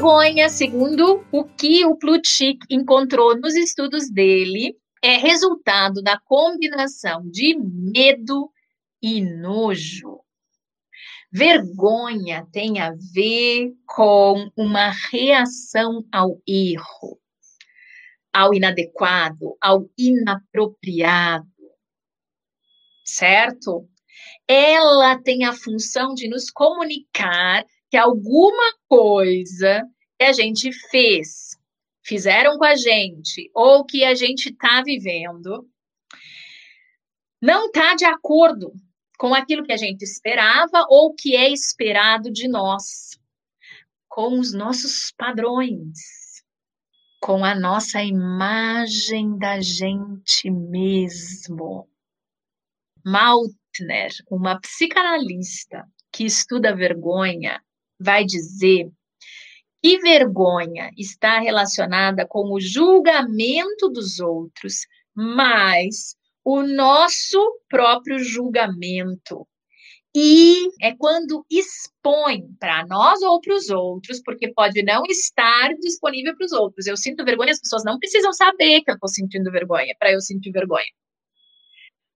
vergonha, segundo o que o Plutchik encontrou nos estudos dele, é resultado da combinação de medo e nojo. Vergonha tem a ver com uma reação ao erro, ao inadequado, ao inapropriado. Certo? Ela tem a função de nos comunicar que alguma coisa que a gente fez, fizeram com a gente, ou que a gente está vivendo, não está de acordo com aquilo que a gente esperava ou que é esperado de nós, com os nossos padrões, com a nossa imagem da gente mesmo. Maltner, uma psicanalista que estuda vergonha, vai dizer que vergonha está relacionada com o julgamento dos outros, mas o nosso próprio julgamento. E é quando expõe para nós ou para os outros, porque pode não estar disponível para os outros. Eu sinto vergonha, as pessoas não precisam saber que eu estou sentindo vergonha, para eu sentir vergonha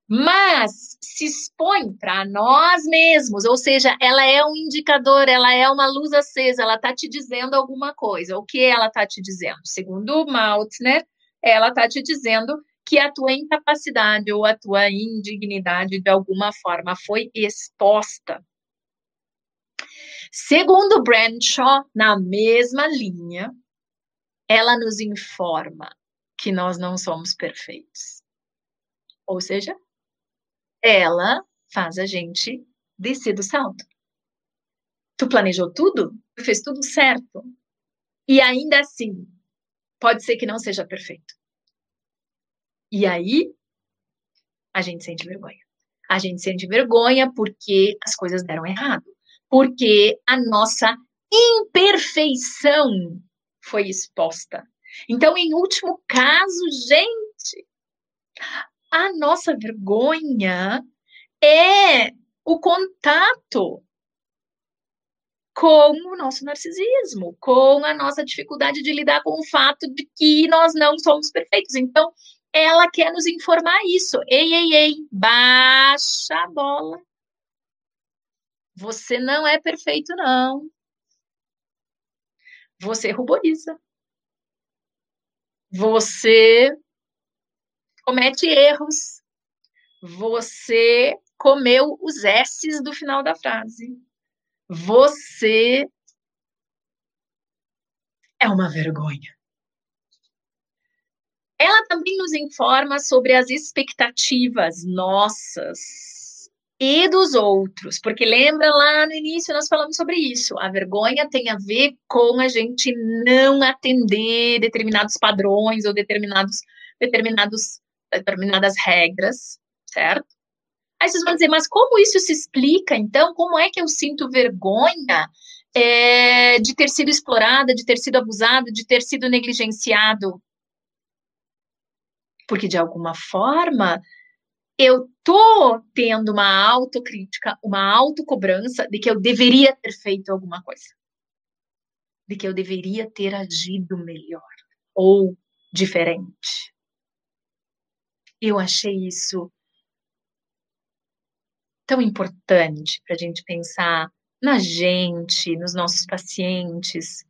mas se expõe para nós mesmos, ou seja, ela é um indicador, ela é uma luz acesa, ela está te dizendo alguma coisa. O que ela está te dizendo? Segundo Maltner, ela está te dizendo que a tua incapacidade ou a tua indignidade de alguma forma foi exposta. Segundo Bradshaw, na mesma linha, ela nos informa que nós não somos perfeitos. Ou seja, ela faz a gente descer do salto. Tu planejou tudo? Tu fez tudo certo? E ainda assim, pode ser que não seja perfeito. E aí, a gente sente vergonha. A gente sente vergonha porque as coisas deram errado. Porque a nossa imperfeição foi exposta. Então, em último caso, gente, a nossa vergonha é o contato com o nosso narcisismo, com a nossa dificuldade de lidar com o fato de que nós não somos perfeitos. Então, ela quer nos informar isso. Ei, ei, ei, baixa a bola. Você não é perfeito, não. Você ruboriza. Você comete erros, você comeu os S's do final da frase. Você é uma vergonha. Ela também nos informa sobre as expectativas nossas e dos outros, porque lembra lá no início nós falamos sobre isso. A vergonha tem a ver com a gente não atender determinados padrões ou determinados determinados determinadas regras, certo? Aí vocês vão dizer, mas como isso se explica, então? Como é que eu sinto vergonha é, de ter sido explorada, de ter sido abusado, de ter sido negligenciado? Porque, de alguma forma, eu tô tendo uma autocrítica, uma autocobrança de que eu deveria ter feito alguma coisa. De que eu deveria ter agido melhor ou diferente. Eu achei isso tão importante para a gente pensar na gente, nos nossos pacientes.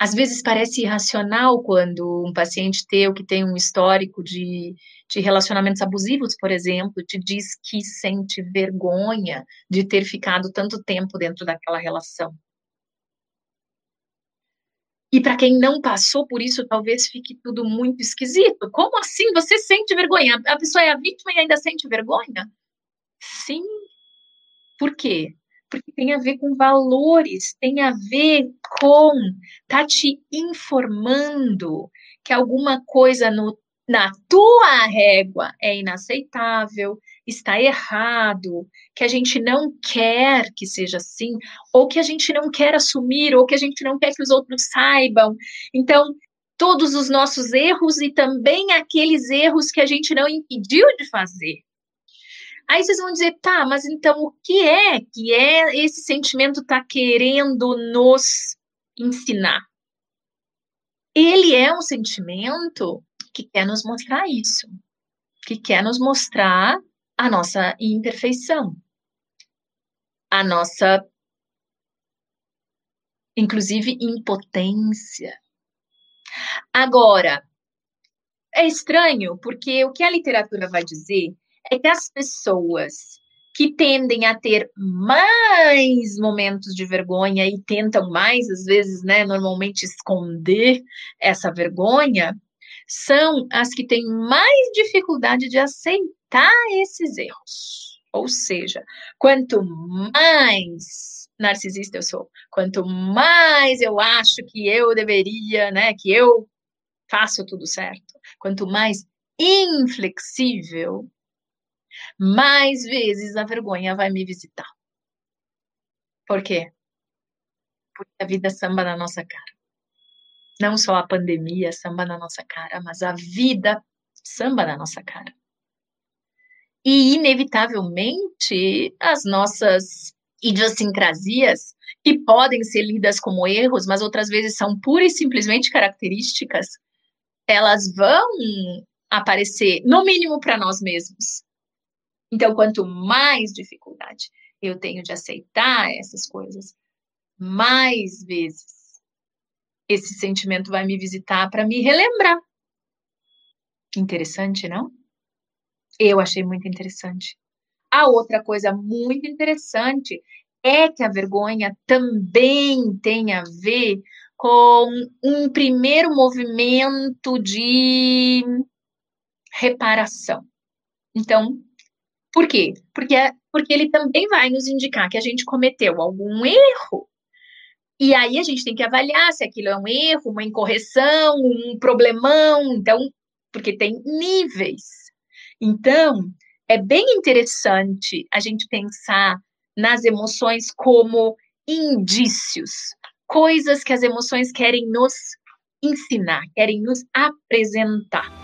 Às vezes parece irracional quando um paciente teu que tem um histórico de, de relacionamentos abusivos, por exemplo, te diz que sente vergonha de ter ficado tanto tempo dentro daquela relação. E para quem não passou por isso, talvez fique tudo muito esquisito. Como assim você sente vergonha? A pessoa é a vítima e ainda sente vergonha? Sim. Por quê? Porque tem a ver com valores, tem a ver com tá te informando que alguma coisa no, na tua régua é inaceitável, está errado, que a gente não quer que seja assim, ou que a gente não quer assumir, ou que a gente não quer que os outros saibam. Então, todos os nossos erros e também aqueles erros que a gente não impediu de fazer. Aí vocês vão dizer, tá, mas então o que é que é esse sentimento tá querendo nos ensinar. Ele é um sentimento que quer nos mostrar isso, que quer nos mostrar a nossa imperfeição, a nossa, inclusive, impotência. Agora, é estranho, porque o que a literatura vai dizer é que as pessoas que tendem a ter mais momentos de vergonha e tentam mais, às vezes, né, normalmente esconder essa vergonha, são as que têm mais dificuldade de aceitar esses erros. Ou seja, quanto mais narcisista eu sou, quanto mais eu acho que eu deveria, né, que eu faço tudo certo, quanto mais inflexível mais vezes a vergonha vai me visitar. Por quê? Porque a vida samba na nossa cara. Não só a pandemia samba na nossa cara, mas a vida samba na nossa cara. E, inevitavelmente, as nossas idiosincrasias, que podem ser lidas como erros, mas outras vezes são pura e simplesmente características, elas vão aparecer, no mínimo para nós mesmos, então, quanto mais dificuldade eu tenho de aceitar essas coisas, mais vezes esse sentimento vai me visitar para me relembrar. Interessante, não? Eu achei muito interessante. A outra coisa muito interessante é que a vergonha também tem a ver com um primeiro movimento de reparação. Então, por quê? Porque, é, porque ele também vai nos indicar que a gente cometeu algum erro. E aí a gente tem que avaliar se aquilo é um erro, uma incorreção, um problemão, então, porque tem níveis. Então, é bem interessante a gente pensar nas emoções como indícios, coisas que as emoções querem nos ensinar, querem nos apresentar.